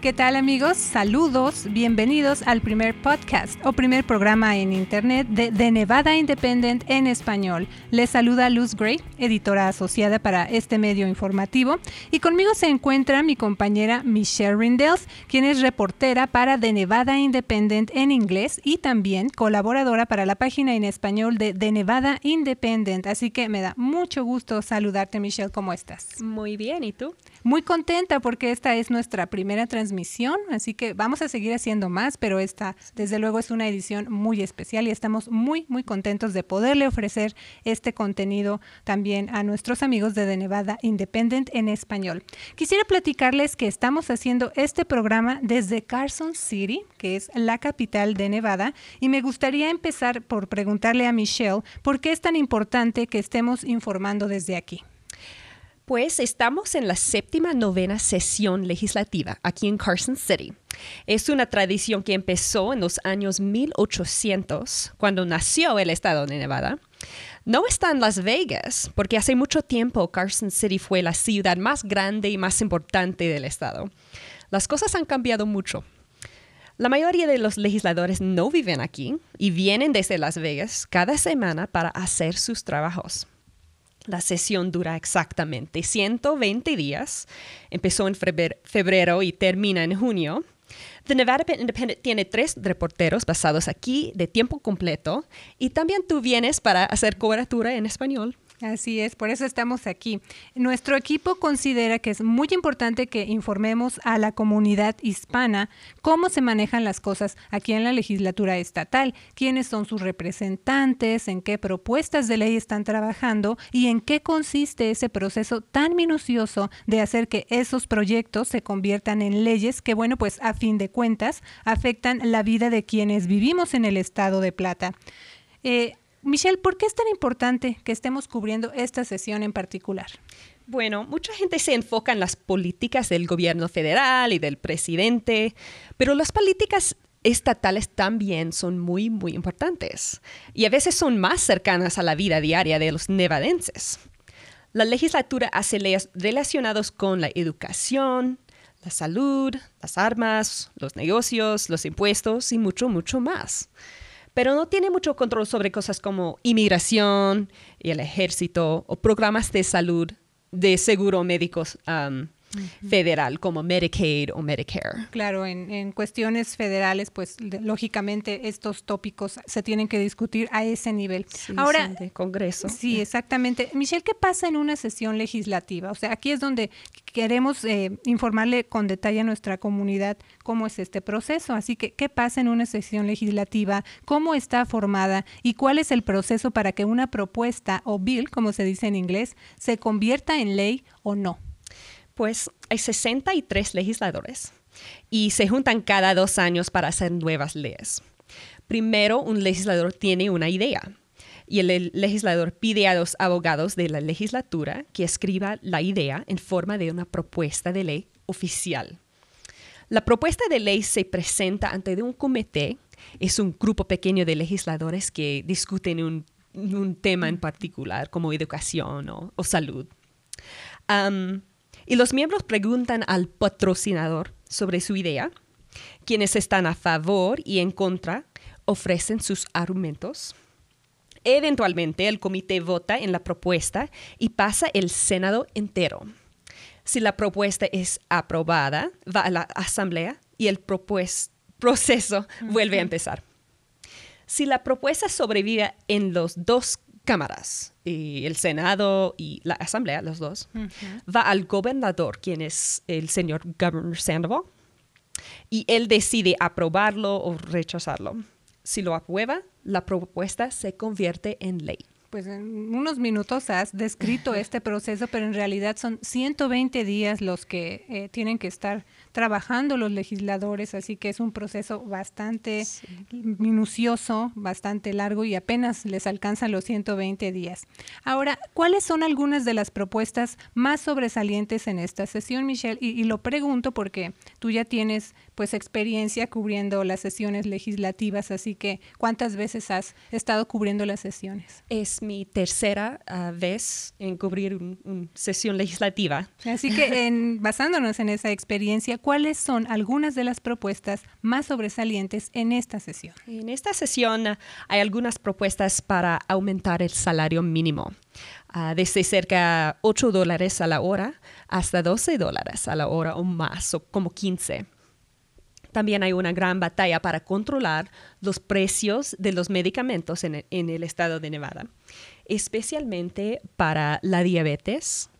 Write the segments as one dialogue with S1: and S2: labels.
S1: ¿Qué tal amigos? Saludos, bienvenidos al primer podcast o primer programa en internet de, The Nevada Independent en español. Les saluda Luz Gray, editora asociada para este medio informativo, y conmigo se encuentra mi compañera Michelle Rindels, quien es reportera para The Nevada Independent en inglés y también colaboradora para la página en español de The Nevada Independent. Así que me da mucho gusto saludarte Michelle, ¿cómo estás?
S2: Muy bien, ¿y tú?
S1: Muy contenta porque esta es nuestra primera transmisión, así que vamos a seguir haciendo más, pero esta desde luego es una edición muy especial y estamos muy, muy contentos de poderle ofrecer este contenido también a nuestros amigos de The Nevada Independent en español. Quisiera platicarles que estamos haciendo este programa desde Carson City, que es la capital de Nevada, y me gustaría empezar por preguntarle a Michelle por qué es tan importante que estemos informando desde aquí.
S2: Pues estamos en la séptima novena sesión legislativa aquí en Carson City. Es una tradición que empezó en los años 1800, cuando nació el estado de Nevada. No está en Las Vegas, porque hace mucho tiempo Carson City fue la ciudad más grande y más importante del estado. Las cosas han cambiado mucho. La mayoría de los legisladores no viven aquí y vienen desde Las Vegas cada semana para hacer sus trabajos. La sesión dura exactamente 120 días. Empezó en febrero y termina en junio. The Nevada Independent tiene tres reporteros basados aquí de tiempo completo y también tú vienes para hacer cobertura en español.
S1: Así es, por eso estamos aquí. Nuestro equipo considera que es muy importante que informemos a la comunidad hispana cómo se manejan las cosas aquí en la legislatura estatal, quiénes son sus representantes, en qué propuestas de ley están trabajando y en qué consiste ese proceso tan minucioso de hacer que esos proyectos se conviertan en leyes que, bueno, pues a fin de cuentas afectan la vida de quienes vivimos en el estado de Plata. Eh, Michelle, ¿por qué es tan importante que estemos cubriendo esta sesión en particular?
S2: Bueno, mucha gente se enfoca en las políticas del gobierno federal y del presidente, pero las políticas estatales también son muy, muy importantes y a veces son más cercanas a la vida diaria de los nevadenses. La legislatura hace leyes relacionadas con la educación, la salud, las armas, los negocios, los impuestos y mucho, mucho más pero no tiene mucho control sobre cosas como inmigración y el ejército o programas de salud de seguro médicos federal como Medicaid o Medicare.
S1: Claro, en, cuestiones federales, pues lógicamente estos tópicos se tienen que discutir a ese nivel.
S2: Ahora, de Congreso.
S1: Sí, exactamente. Michelle, ¿qué pasa en una sesión legislativa? O sea, aquí es donde queremos eh, informarle con detalle a nuestra comunidad cómo es este proceso. Así que, ¿qué pasa en una sesión legislativa? ¿Cómo está formada? ¿Y cuál es el proceso para que una propuesta o bill, como se dice en inglés, se convierta en ley o no?
S2: Pues hay 63 legisladores y se juntan cada dos años para hacer nuevas leyes. Primero, un legislador tiene una idea y el legislador pide a los abogados de la legislatura que escriba la idea en forma de una propuesta de ley oficial. La propuesta de ley se presenta ante un comité, es un grupo pequeño de legisladores que discuten un, tema en particular, como educación o, salud. Y los miembros preguntan al patrocinador sobre su idea. Quienes están a favor y en contra ofrecen sus argumentos. Eventualmente el comité vota en la propuesta y pasa el Senado entero. Si la propuesta es aprobada, va a la Asamblea y el proceso vuelve a empezar. Si la propuesta sobrevive en los dos cámaras, y el Senado y la Asamblea, los dos, va al gobernador, quien es el señor Governor Sandoval, y él decide aprobarlo o rechazarlo. Si lo aprueba, la propuesta se convierte en ley.
S1: Pues en unos minutos has descrito este proceso, pero en realidad son 120 días los que eh, tienen que estar trabajando los legisladores, así que es un proceso bastante minucioso, bastante largo y apenas les alcanzan los 120 días. Ahora, ¿cuáles son algunas de las propuestas más sobresalientes en esta sesión, Michelle? Y, y lo pregunto porque tú ya tienes pues experiencia cubriendo las sesiones legislativas, así que ¿cuántas veces has estado cubriendo las sesiones?
S2: Es mi tercera ah, vez en cubrir una sesión legislativa.
S1: Así que en, basándonos en esa experiencia, ¿cuáles son algunas de las propuestas más sobresalientes en esta sesión?
S2: En esta sesión hay algunas propuestas para aumentar el salario mínimo. Uh, desde cerca 8 dólares a la hora hasta 12 dólares a la hora o más, o como 15. También hay una gran batalla para controlar los precios de los medicamentos en el, estado de Nevada, especialmente para la diabetes.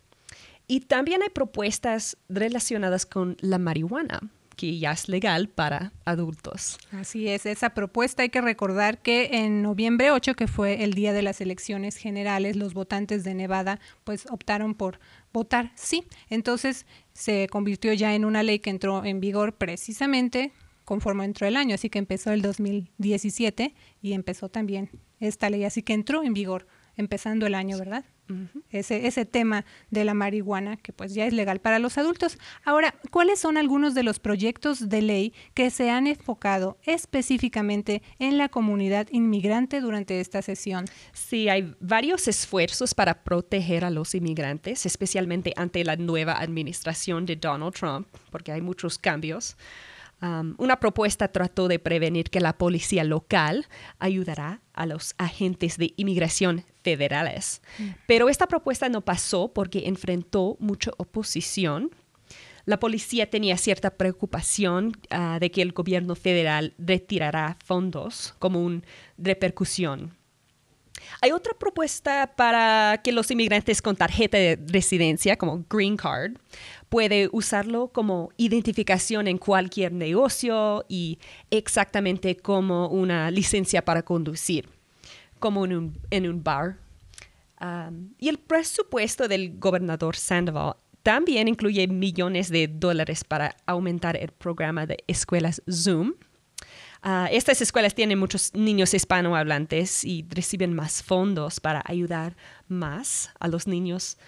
S2: Y también hay propuestas relacionadas con la marihuana que ya es legal para adultos.
S1: Así es, esa propuesta hay que recordar que en noviembre 8, que fue el día de las elecciones generales, los votantes de Nevada pues optaron por votar sí. Entonces se convirtió ya en una ley que entró en vigor precisamente conforme entró el año, así que empezó el 2017 y empezó también esta ley, así que entró en vigor empezando el año, ¿verdad? Ese, ese tema de la marihuana, que pues ya es legal para los adultos. Ahora, ¿cuáles son algunos de los proyectos de ley que se han enfocado específicamente en la comunidad inmigrante durante esta sesión?
S2: Sí, hay varios esfuerzos para proteger a los inmigrantes, especialmente ante la nueva administración de Donald Trump, porque hay muchos cambios. Um, una propuesta trató de prevenir que la policía local ayudará a los agentes de inmigración federales. Mm. Pero esta propuesta no pasó porque enfrentó mucha oposición. La policía tenía cierta preocupación ah, de que el gobierno federal retirará fondos como una repercusión. Hay otra propuesta para que los inmigrantes con tarjeta de residencia, como Green Card, puede usarlo como identificación en cualquier negocio y exactamente como una licencia para conducir, como en un, bar. Um, y el presupuesto del gobernador Sandoval también incluye millones de dólares para aumentar el programa de escuelas Zoom. Uh, estas escuelas tienen muchos niños hispanohablantes y reciben más fondos para ayudar más a los niños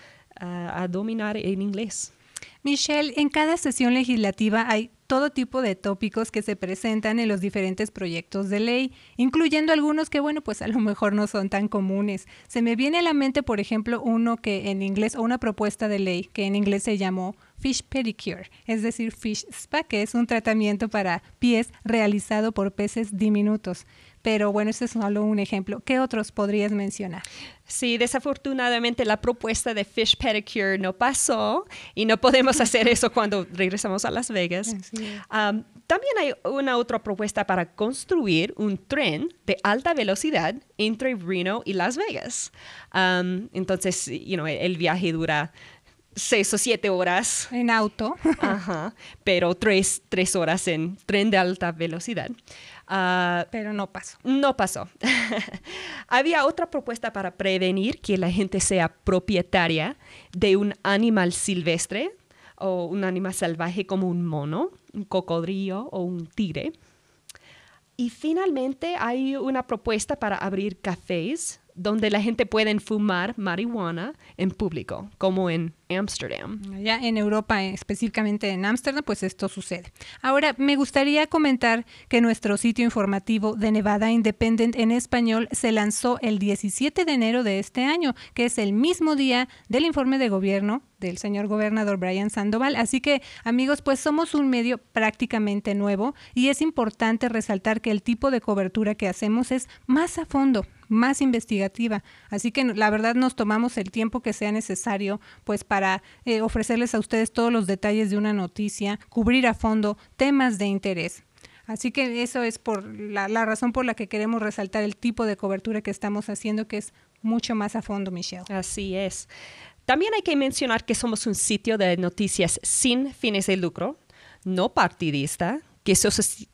S2: uh, a dominar el inglés.
S1: Michelle, en cada sesión legislativa hay todo tipo de tópicos que se presentan en los diferentes proyectos de ley, incluyendo algunos que, bueno, pues a lo mejor no son tan comunes. Se me viene a la mente, por ejemplo, uno que en inglés, o una propuesta de ley que en inglés se llamó Fish Pedicure, es decir, Fish Spa, que es un tratamiento para pies realizado por peces diminutos. Pero bueno, ese es solo un ejemplo. ¿Qué otros podrías mencionar?
S2: Sí, desafortunadamente la propuesta de Fish Pedicure no pasó y no podemos hacer eso cuando regresamos a Las Vegas. también hay una otra propuesta para construir un tren de alta velocidad entre Reno y Las Vegas. entonces, you know, el viaje dura seis o siete horas.
S1: En auto.
S2: Ajá, pero tres, tres horas en tren de alta velocidad.
S1: Ah, pero no pasó.
S2: No pasó. Había otra propuesta para prevenir que la gente sea propietaria de un animal silvestre o un animal salvaje como un mono, un cocodrilo o un tigre. Y finalmente hay una propuesta para abrir cafés donde la gente puede fumar marihuana en público, como en Ámsterdam.
S1: Ya en Europa, específicamente en Ámsterdam, pues esto sucede. Ahora, me gustaría comentar que nuestro sitio informativo de Nevada Independent en español se lanzó el 17 de enero de este año, que es el mismo día del informe de gobierno del señor gobernador Brian Sandoval. Así que, amigos, pues somos un medio prácticamente nuevo y es importante resaltar que el tipo de cobertura que hacemos es más a fondo, más investigativa. Así que la verdad nos tomamos el tiempo que sea necesario pues para eh, ofrecerles a ustedes todos los detalles de una noticia, cubrir a fondo temas de interés. Así que eso es por la, la, razón por la que queremos resaltar el tipo de cobertura que estamos haciendo, que es mucho más a fondo, Michelle.
S2: Así es. También hay que mencionar que somos un sitio de noticias sin fines de lucro, no partidista, que se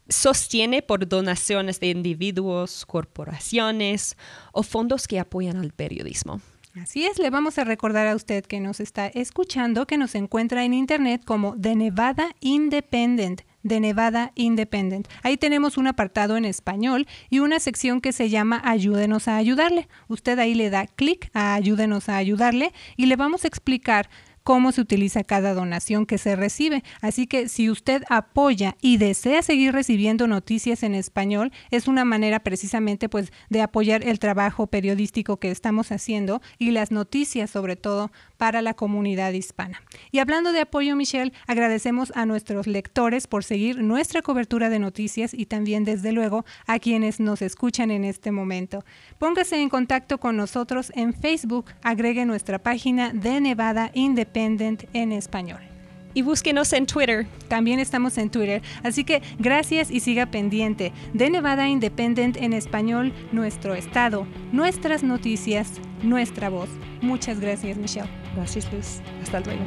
S2: sostiene por donaciones de individuos, corporaciones o fondos que apoyan al periodismo.
S1: Así es, le vamos a recordar a usted que nos está escuchando que nos encuentra en internet como The Nevada Independent de Nevada Independent. Ahí tenemos un apartado en español y una sección que se llama Ayúdenos a ayudarle. Usted ahí le da clic a Ayúdenos a ayudarle y le vamos a explicar cómo se utiliza cada donación que se recibe. Así que si usted apoya y desea seguir recibiendo noticias en español, es una manera precisamente pues de apoyar el trabajo periodístico que estamos haciendo y las noticias sobre todo para la comunidad hispana. Y hablando de apoyo, Michelle, agradecemos a nuestros lectores por seguir nuestra cobertura de noticias y también desde luego a quienes nos escuchan en este momento. Póngase en contacto con nosotros en Facebook, agregue nuestra página de Nevada Independent en español.
S2: Y búsquenos en Twitter.
S1: También estamos en Twitter. Así que gracias y siga pendiente de Nevada Independent en español, nuestro estado, nuestras noticias, nuestra voz. Muchas gracias, Michelle.
S2: Gracias, Luz. Hasta luego.